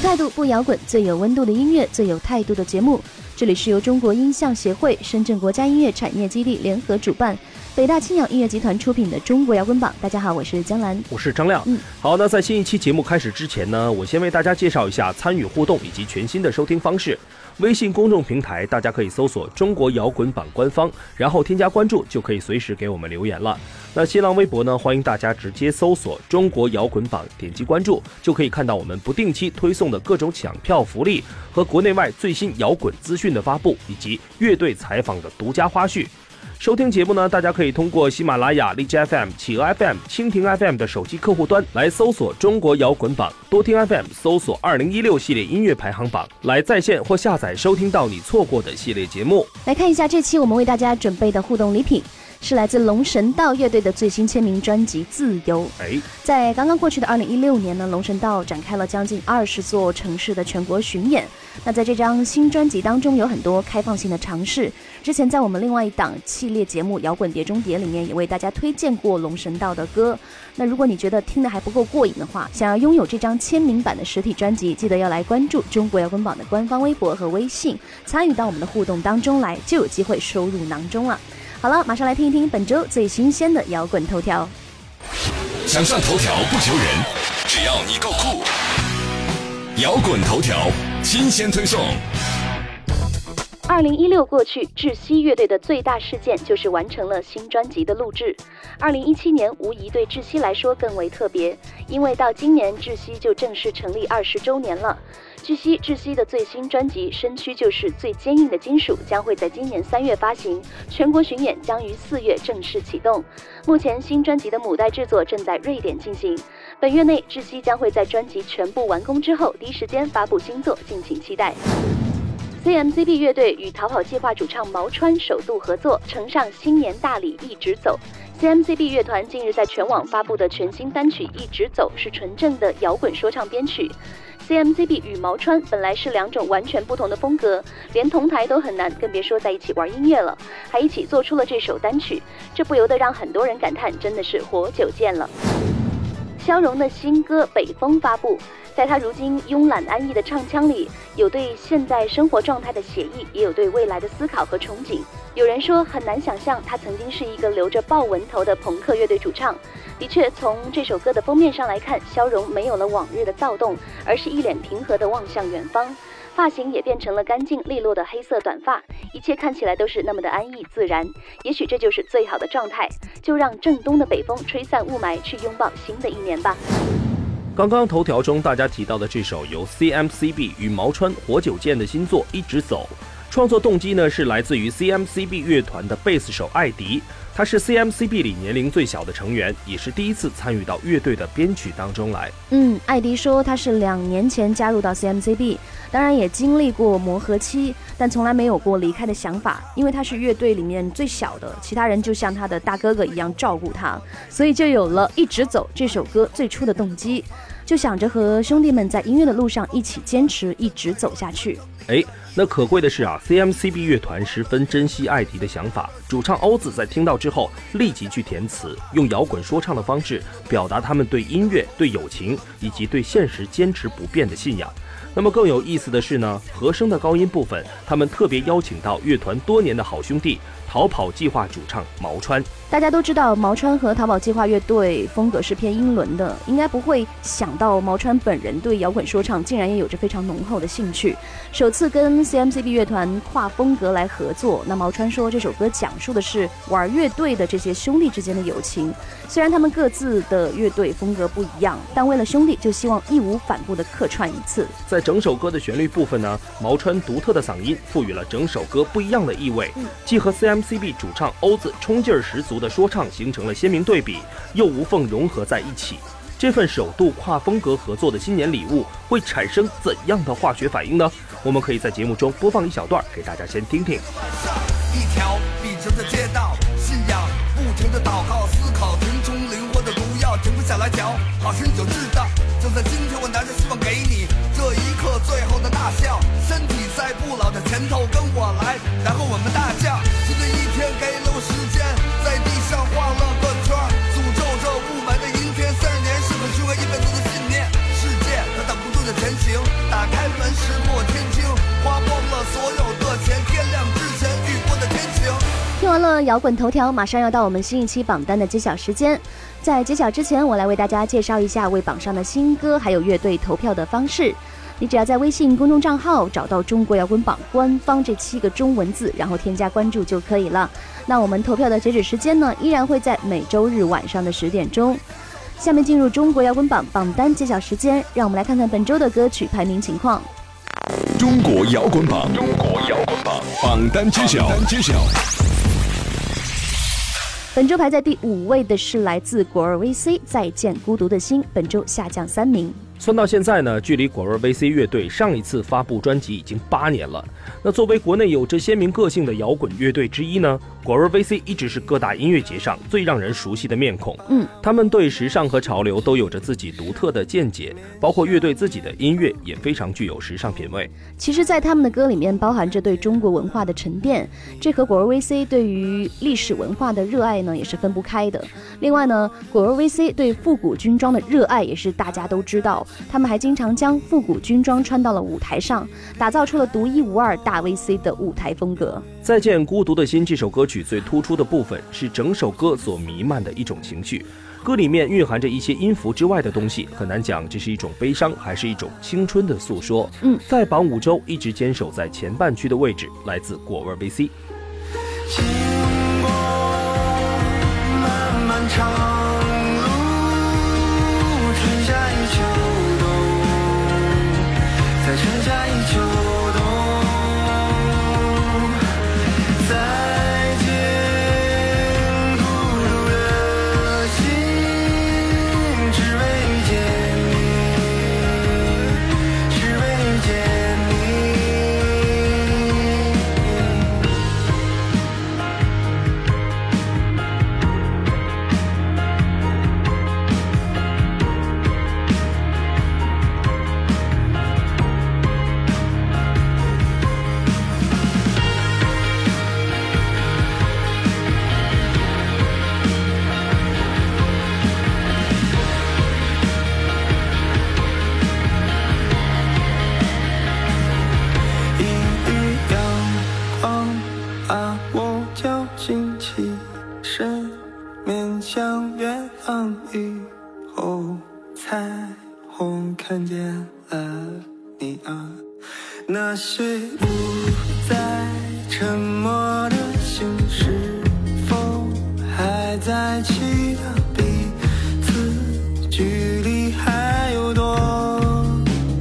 无态度不摇滚，最有温度的音乐，最有态度的节目。这里是由中国音像协会、深圳国家音乐产业基地联合主办，北大青鸟音乐集团出品的《中国摇滚榜》。大家好，我是江兰，我是张亮。嗯，好，那在新一期节目开始之前呢，我先为大家介绍一下参与互动以及全新的收听方式。微信公众平台，大家可以搜索“中国摇滚榜”官方，然后添加关注，就可以随时给我们留言了。那新浪微博呢，欢迎大家直接搜索“中国摇滚榜”，点击关注，就可以看到我们不定期推送的各种抢票福利和国内外最新摇滚资讯的发布，以及乐队采访的独家花絮。收听节目呢，大家可以通过喜马拉雅、荔枝 FM、企鹅 FM、蜻蜓 FM 的手机客户端来搜索“中国摇滚榜”，多听 FM 搜索“二零一六系列音乐排行榜”来在线或下载收听到你错过的系列节目。来看一下这期我们为大家准备的互动礼品。是来自龙神道乐队的最新签名专辑《自由》。哎，在刚刚过去的二零一六年呢，龙神道展开了将近二十座城市的全国巡演。那在这张新专辑当中，有很多开放性的尝试。之前在我们另外一档系列节目《摇滚碟中碟》里面，也为大家推荐过龙神道的歌。那如果你觉得听的还不够过瘾的话，想要拥有这张签名版的实体专辑，记得要来关注中国摇滚榜的官方微博和微信，参与到我们的互动当中来，就有机会收入囊中了。好了，马上来听一听本周最新鲜的摇滚头条。想上头条不求人，只要你够酷。摇滚头条新鲜推送。二零一六过去，窒息乐队的最大事件就是完成了新专辑的录制。二零一七年无疑对窒息来说更为特别，因为到今年窒息就正式成立二十周年了。据悉，窒息的最新专辑《身躯就是最坚硬的金属》将会在今年三月发行，全国巡演将于四月正式启动。目前，新专辑的母带制作正在瑞典进行，本月内窒息将会在专辑全部完工之后第一时间发布新作，敬请期待。CMCB 乐队与逃跑计划主唱毛川首度合作，呈上新年大礼一直走。CMCB 乐团近日在全网发布的全新单曲《一直走》是纯正的摇滚说唱编曲。CMCB 与毛川本来是两种完全不同的风格，连同台都很难，更别说在一起玩音乐了。还一起做出了这首单曲，这不由得让很多人感叹，真的是活久见了。肖荣的新歌《北风》发布。在他如今慵懒安逸的唱腔里，有对现在生活状态的写意，也有对未来的思考和憧憬。有人说很难想象他曾经是一个留着豹纹头的朋克乐队主唱。的确，从这首歌的封面上来看，肖荣没有了往日的躁动，而是一脸平和地望向远方，发型也变成了干净利落的黑色短发，一切看起来都是那么的安逸自然。也许这就是最好的状态，就让正东的北风吹散雾霾，去拥抱新的一年吧。刚刚头条中大家提到的这首由 CMCB 与毛川火久见的新作《一直走》，创作动机呢是来自于 CMCB 乐团的贝斯手艾迪，他是 CMCB 里年龄最小的成员，也是第一次参与到乐队的编曲当中来。嗯，艾迪说他是两年前加入到 CMCB，当然也经历过磨合期，但从来没有过离开的想法，因为他是乐队里面最小的，其他人就像他的大哥哥一样照顾他，所以就有了一直走这首歌最初的动机。就想着和兄弟们在音乐的路上一起坚持，一直走下去。哎，那可贵的是啊，CMCB 乐团十分珍惜艾迪的想法。主唱欧子在听到之后，立即去填词，用摇滚说唱的方式表达他们对音乐、对友情以及对现实坚持不变的信仰。那么更有意思的是呢，和声的高音部分，他们特别邀请到乐团多年的好兄弟。逃跑计划主唱毛川，大家都知道毛川和逃跑计划乐队风格是偏英伦的，应该不会想到毛川本人对摇滚说唱竟然也有着非常浓厚的兴趣。首次跟 CMCB 乐团跨风格来合作，那毛川说这首歌讲述的是玩乐队的这些兄弟之间的友情。虽然他们各自的乐队风格不一样，但为了兄弟，就希望义无反顾地客串一次。在整首歌的旋律部分呢，毛川独特的嗓音赋予了整首歌不一样的意味，既和 CM。CB 主唱欧子冲劲儿十足的说唱形成了鲜明对比，又无缝融合在一起。这份首度跨风格合作的新年礼物会产生怎样的化学反应呢？我们可以在节目中播放一小段给大家先听听。一条笔直的街道，好事你就知道，就在今天，我拿着希望给你这一刻最后的大笑。身体在不老的前头，跟我来，然后我们大叫。新的一天给了我时间，在地上画了个圈，诅咒这雾霾的阴天。三十年是很虚伪一辈子的信念，世界它挡不住的前行。打开门，石破天惊，花光了所有的钱，天亮之前雨过的天晴。听完了摇滚头条，马上要到我们新一期榜单的揭晓时间。在揭晓之前，我来为大家介绍一下为榜上的新歌还有乐队投票的方式。你只要在微信公众账号找到“中国摇滚榜”官方这七个中文字，然后添加关注就可以了。那我们投票的截止时间呢，依然会在每周日晚上的十点钟。下面进入中国摇滚榜榜单揭晓时间，让我们来看看本周的歌曲排名情况。中国摇滚榜，中国摇滚榜榜单揭晓，揭晓。本周排在第五位的是来自果儿 VC《再见孤独的心》，本周下降三名。算到现在呢，距离果儿 VC 乐队上一次发布专辑已经八年了。那作为国内有着鲜明个性的摇滚乐队之一呢，果儿 VC 一直是各大音乐节上最让人熟悉的面孔。嗯，他们对时尚和潮流都有着自己独特的见解，包括乐队自己的音乐也非常具有时尚品味。其实，在他们的歌里面包含着对中国文化的沉淀，这和果儿 VC 对于历史文化的热爱呢也是分不开的。另外呢，果儿 VC 对复古军装的热爱也是大家都知道，他们还经常将复古军装穿到了舞台上，打造出了独一无二大 VC 的舞台风格。《再见孤独的心》这首歌曲最突出的部分是整首歌所弥漫的一种情绪，歌里面蕴含着一些音符之外的东西，很难讲这是一种悲伤还是一种青春的诉说。嗯，在榜五周一直坚守在前半区的位置，来自果味 VC。经过漫漫长了你啊，那些不再沉默的心，是否还在祈祷彼此？距离还有多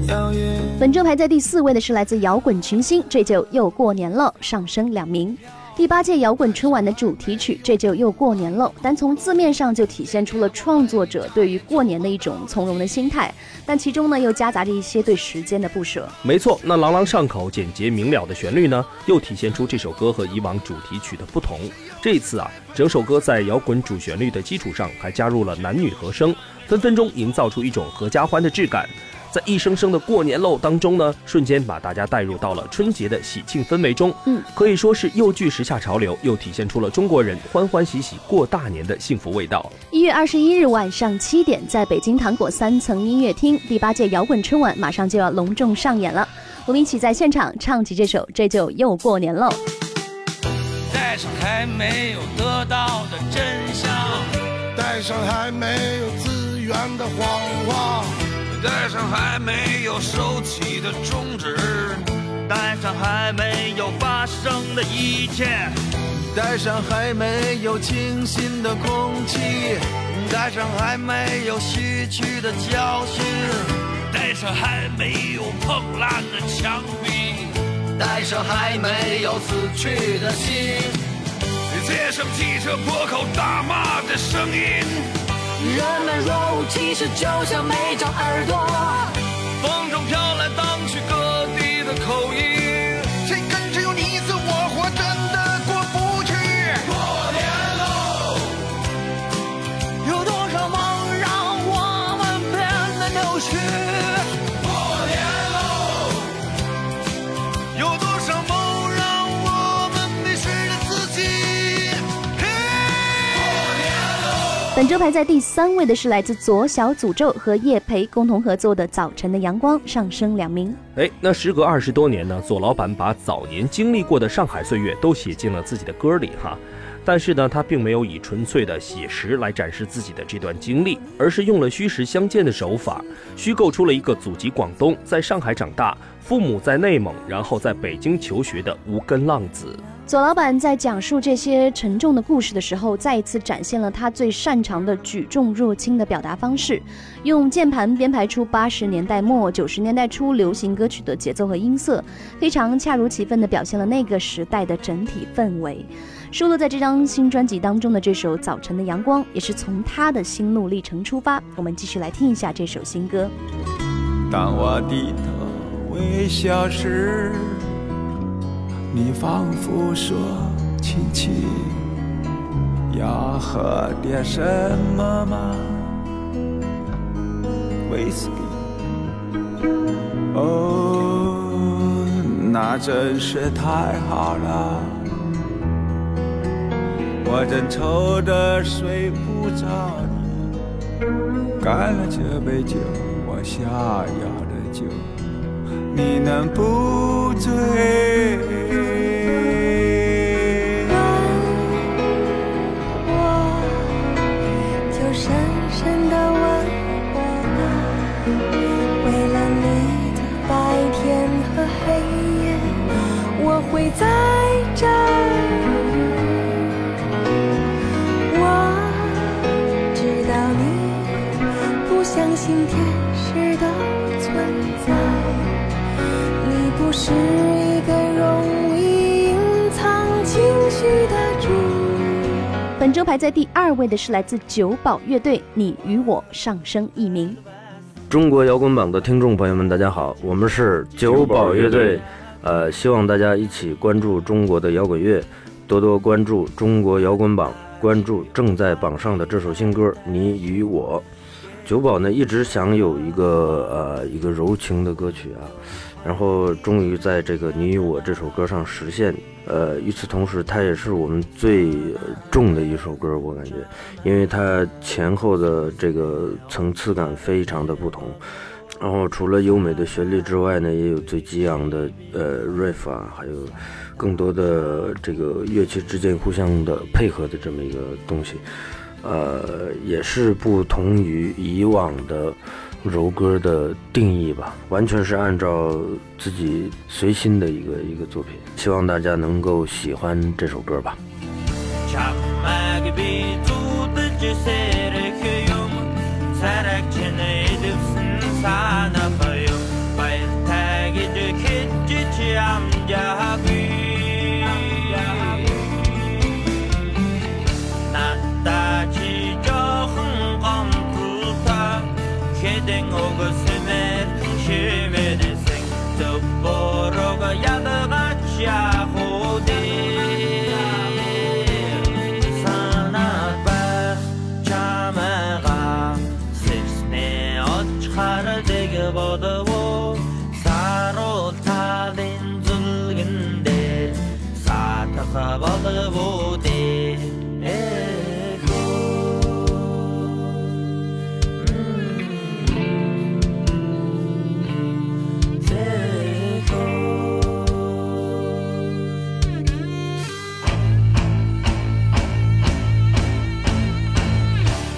遥远？本周排在第四位的是来自摇滚群星《这就又过年了》，上升两名。第八届摇滚春晚的主题曲《这就又过年了》，单从字面上就体现出了创作者对于过年的一种从容的心态，但其中呢又夹杂着一些对时间的不舍。没错，那朗朗上口、简洁明了的旋律呢，又体现出这首歌和以往主题曲的不同。这一次啊，整首歌在摇滚主旋律的基础上，还加入了男女和声，分分钟营造出一种合家欢的质感。在一声声的过年喽当中呢，瞬间把大家带入到了春节的喜庆氛围中。嗯，可以说是又具时下潮流，又体现出了中国人欢欢喜喜过大年的幸福味道。一月二十一日晚上七点，在北京糖果三层音乐厅，第八届摇滚春晚马上就要隆重上演了。我们一起在现场唱起这首《这就又过年喽》。带上还没有得到的真相，带上还没有资源的谎话，带上还没有收起的中指，带上还没有发生的一切，带上还没有清新的空气，带上还没有吸取的教训，带上还没有碰烂的墙壁，带上还没有死去的心。街上汽车破口大骂的声音。人们若无其事，就像没长耳朵。风中飘来本周排在第三位的是来自左小诅咒和叶培共同合作的《早晨的阳光》，上升两名。哎，那时隔二十多年呢，左老板把早年经历过的上海岁月都写进了自己的歌里哈。但是呢，他并没有以纯粹的写实来展示自己的这段经历，而是用了虚实相间的手法，虚构出了一个祖籍广东，在上海长大，父母在内蒙，然后在北京求学的无根浪子。左老板在讲述这些沉重的故事的时候，再一次展现了他最擅长的举重若轻的表达方式，用键盘编排出八十年代末九十年代初流行歌曲的节奏和音色，非常恰如其分地表现了那个时代的整体氛围。收录在这张新专辑当中的这首《早晨的阳光》，也是从他的心路历程出发。我们继续来听一下这首新歌。当我低头微笑时，你仿佛说：“亲亲，要喝点什么吗？”威士忌。哦，那真是太好了。我正愁得睡不着呢，干了这杯酒，我想要的酒，你能不醉？相信天使的存在，你不是一个容易隐藏情绪的主。本周排在第二位的是来自九宝乐队，《你与我》上升一名。中国摇滚榜的听众朋友们，大家好，我们是九宝乐队，呃，希望大家一起关注中国的摇滚乐，多多关注中国摇滚榜，关注正在榜上的这首新歌《你与我》。九宝呢一直想有一个呃一个柔情的歌曲啊，然后终于在这个《你与我》这首歌上实现。呃，与此同时，它也是我们最重的一首歌，我感觉，因为它前后的这个层次感非常的不同。然后除了优美的旋律之外呢，也有最激昂的呃 riff 啊，还有更多的这个乐器之间互相的配合的这么一个东西。呃，也是不同于以往的柔歌的定义吧，完全是按照自己随心的一个一个作品，希望大家能够喜欢这首歌吧。 땡오고 스메 실메네 생도 보러가 야다가 샤호데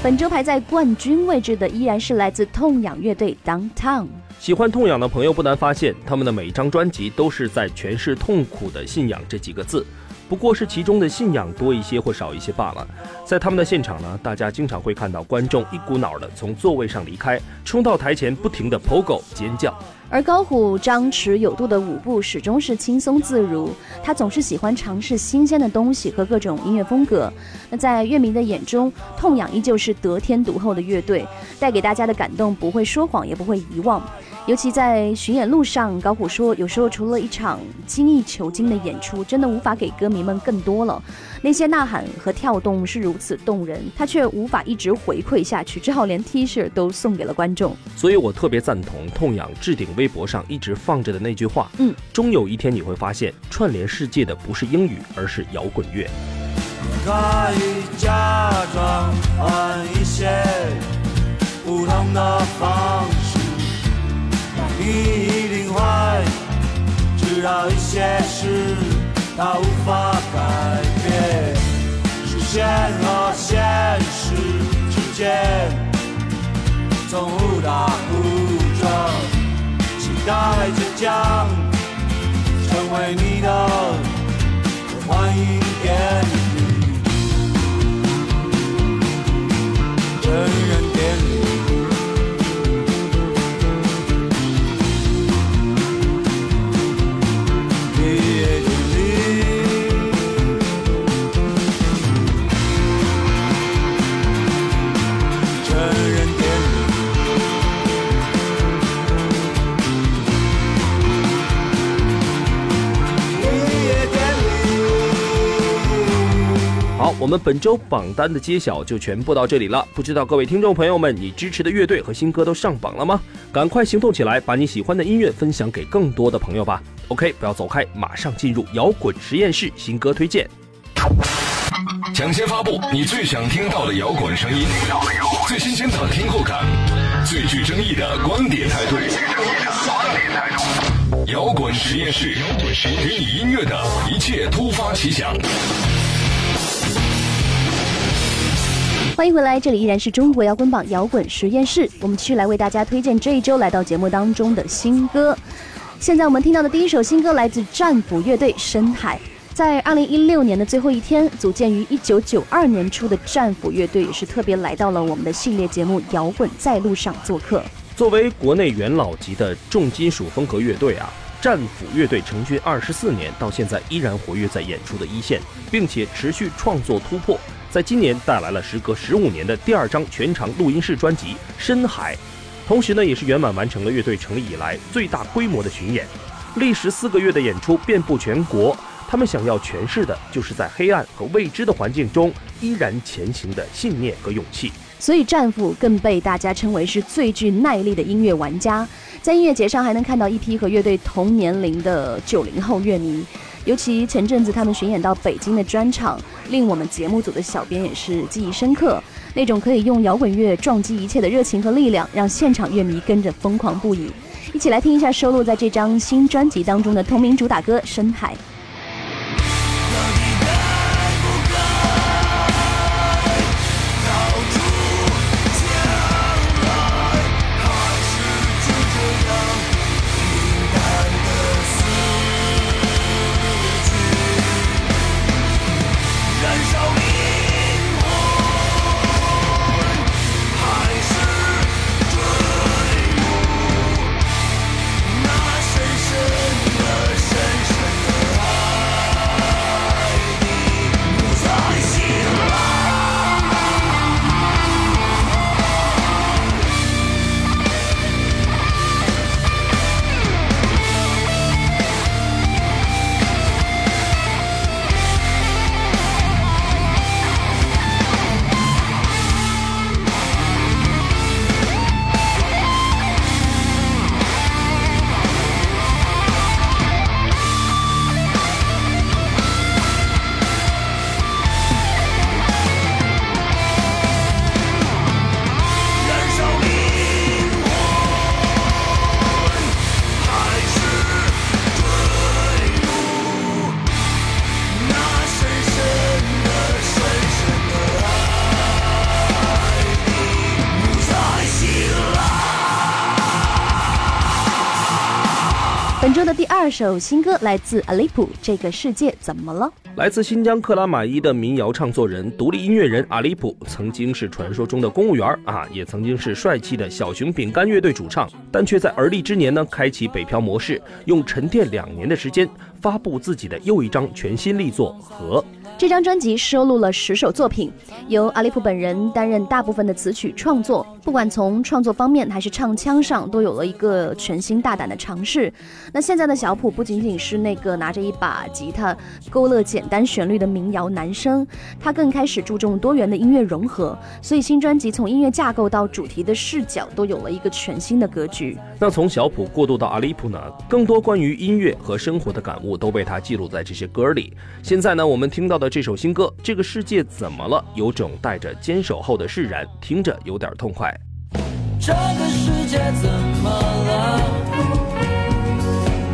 本周排在冠军位置的依然是来自痛痒乐队 Downtown。喜欢痛痒的朋友不难发现，他们的每一张专辑都是在诠释痛苦的信仰这几个字。不过是其中的信仰多一些或少一些罢了。在他们的现场呢，大家经常会看到观众一股脑的从座位上离开，冲到台前，不停的 POGO 尖叫。而高虎张弛有度的舞步始终是轻松自如，他总是喜欢尝试新鲜的东西和各种音乐风格。那在乐迷的眼中，痛仰依旧是得天独厚的乐队，带给大家的感动不会说谎，也不会遗忘。尤其在巡演路上，高虎说，有时候除了一场精益求精的演出，真的无法给歌迷们更多了。那些呐喊和跳动是如此动人，他却无法一直回馈下去，只好连 T 恤都送给了观众。所以我特别赞同痛仰置顶微博上一直放着的那句话：嗯，终有一天你会发现，串联世界的不是英语，而是摇滚乐。可以假装换一些不同的方式，你你一定会知道一些事它无法改变。视线和现实之间从误打误撞，期待着将成为你的，欢迎点你。真人典礼，们本周榜单的揭晓就全部到这里了。不知道各位听众朋友们，你支持的乐队和新歌都上榜了吗？赶快行动起来，把你喜欢的音乐分享给更多的朋友吧。OK，不要走开，马上进入摇滚实验室新歌推荐。抢先发布你最想听到的摇滚声音，最新鲜的听后感，最具争议的观点态度。摇滚实验室，给你音乐的一切突发奇想。欢迎回来，这里依然是中国摇滚榜摇滚实验室，我们继续来为大家推荐这一周来到节目当中的新歌。现在我们听到的第一首新歌来自战斧乐队《深海》。在二零一六年的最后一天，组建于一九九二年初的战斧乐队也是特别来到了我们的系列节目《摇滚在路上》做客。作为国内元老级的重金属风格乐队啊，战斧乐队成军二十四年，到现在依然活跃在演出的一线，并且持续创作突破。在今年带来了时隔十五年的第二张全长录音室专辑《深海》，同时呢，也是圆满完成了乐队成立以来最大规模的巡演，历时四个月的演出遍布全国。他们想要诠释的就是在黑暗和未知的环境中依然前行的信念和勇气。所以战斧更被大家称为是最具耐力的音乐玩家。在音乐节上还能看到一批和乐队同年龄的九零后乐迷，尤其前阵子他们巡演到北京的专场，令我们节目组的小编也是记忆深刻。那种可以用摇滚乐撞击一切的热情和力量，让现场乐迷跟着疯狂不已。一起来听一下收录在这张新专辑当中的同名主打歌《深海》。二首新歌来自阿利普，《这个世界怎么了》。来自新疆克拉玛依的民谣唱作人、独立音乐人阿利普，曾经是传说中的公务员啊，也曾经是帅气的小熊饼干乐队主唱，但却在而立之年呢，开启北漂模式，用沉淀两年的时间，发布自己的又一张全新力作《和》。这张专辑收录了十首作品，由阿利普本人担任大部分的词曲创作。不管从创作方面还是唱腔上，都有了一个全新大胆的尝试。那现在的小普不仅仅是那个拿着一把吉他勾勒简单旋律的民谣男生，他更开始注重多元的音乐融合。所以新专辑从音乐架构到主题的视角都有了一个全新的格局。那从小普过渡到阿利普呢，更多关于音乐和生活的感悟都被他记录在这些歌里。现在呢，我们听到的。这首新歌《这个世界怎么了》，有种带着坚守后的释然，听着有点痛快。这个世界怎么了？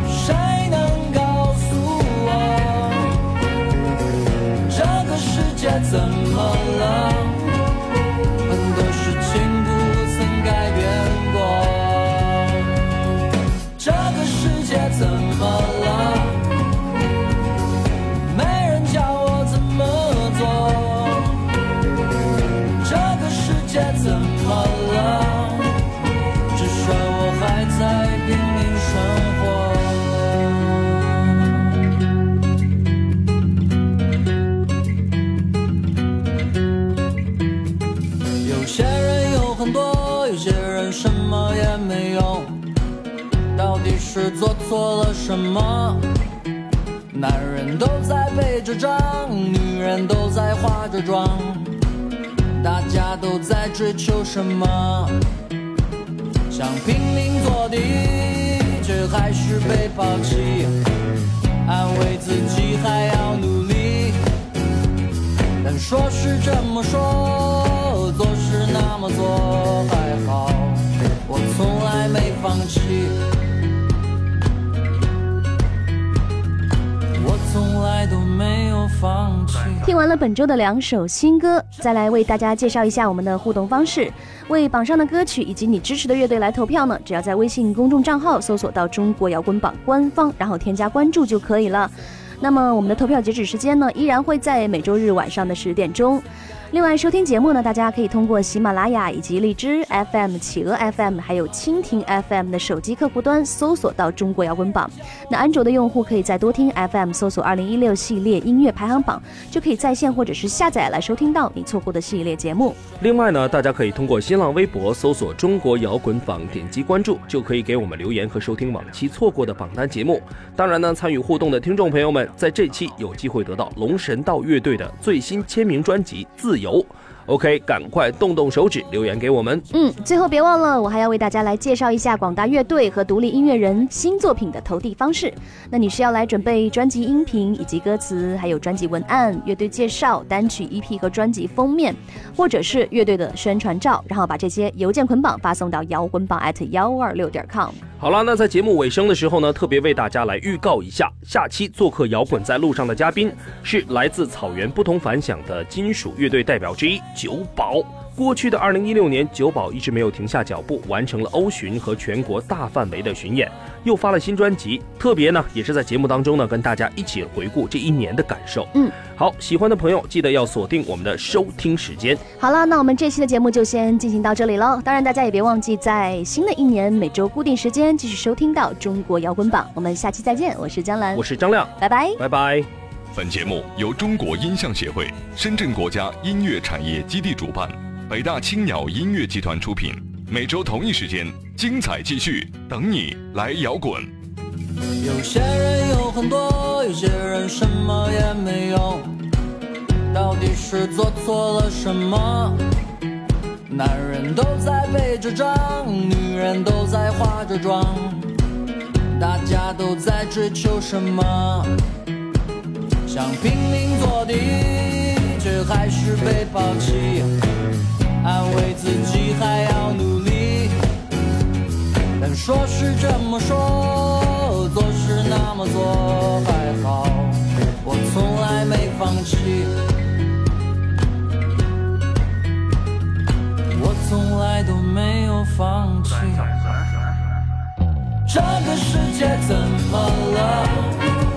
谁能告诉我？这个世界怎么了？很多事情不曾改变过。这个世界怎么了？是做错了什么？男人都在背着账，女人都在化着妆，大家都在追求什么？想拼命做题，却还是被抛弃。安慰自己还要努力，但说是这么说，做是那么做，还好我从来没放弃。听完了本周的两首新歌，再来为大家介绍一下我们的互动方式。为榜上的歌曲以及你支持的乐队来投票呢，只要在微信公众账号搜索到“中国摇滚榜”官方，然后添加关注就可以了。那么我们的投票截止时间呢，依然会在每周日晚上的十点钟。另外，收听节目呢，大家可以通过喜马拉雅以及荔枝 FM、企鹅 FM，还有蜻蜓 FM 的手机客户端搜索到“中国摇滚榜”。那安卓的用户可以在多听 FM 搜索“二零一六系列音乐排行榜”，就可以在线或者是下载来收听到你错过的系列节目。另外呢，大家可以通过新浪微博搜索“中国摇滚榜”，点击关注，就可以给我们留言和收听往期错过的榜单节目。当然呢，参与互动的听众朋友们，在这期有机会得到龙神道乐队的最新签名专辑《自》。油，OK，赶快动动手指留言给我们。嗯，最后别忘了，我还要为大家来介绍一下广大乐队和独立音乐人新作品的投递方式。那你需要来准备专辑音频以及歌词，还有专辑文案、乐队介绍、单曲 EP 和专辑封面，或者是乐队的宣传照，然后把这些邮件捆绑发送到摇滚榜幺二六点 com。好了，那在节目尾声的时候呢，特别为大家来预告一下，下期做客摇滚在路上的嘉宾是来自草原不同凡响的金属乐队代表之一九宝。过去的二零一六年，九宝一直没有停下脚步，完成了欧巡和全国大范围的巡演，又发了新专辑。特别呢，也是在节目当中呢，跟大家一起回顾这一年的感受。嗯，好，喜欢的朋友记得要锁定我们的收听时间。好了，那我们这期的节目就先进行到这里喽。当然，大家也别忘记在新的一年每周固定时间继续收听到中国摇滚榜。我们下期再见，我是江兰，我是张亮，拜拜，拜拜。本节目由中国音像协会、深圳国家音乐产业基地主办。北大青鸟音乐集团出品，每周同一时间，精彩继续，等你来摇滚。有些人有很多，有些人什么也没有，到底是做错了什么？男人都在背着账，女人都在化着妆，大家都在追求什么？想拼命做第一，却还是被抛弃。安慰自己还要努力，但说是这么说，做是那么做，还好我从来没放弃，我从来都没有放弃。这个世界怎么了？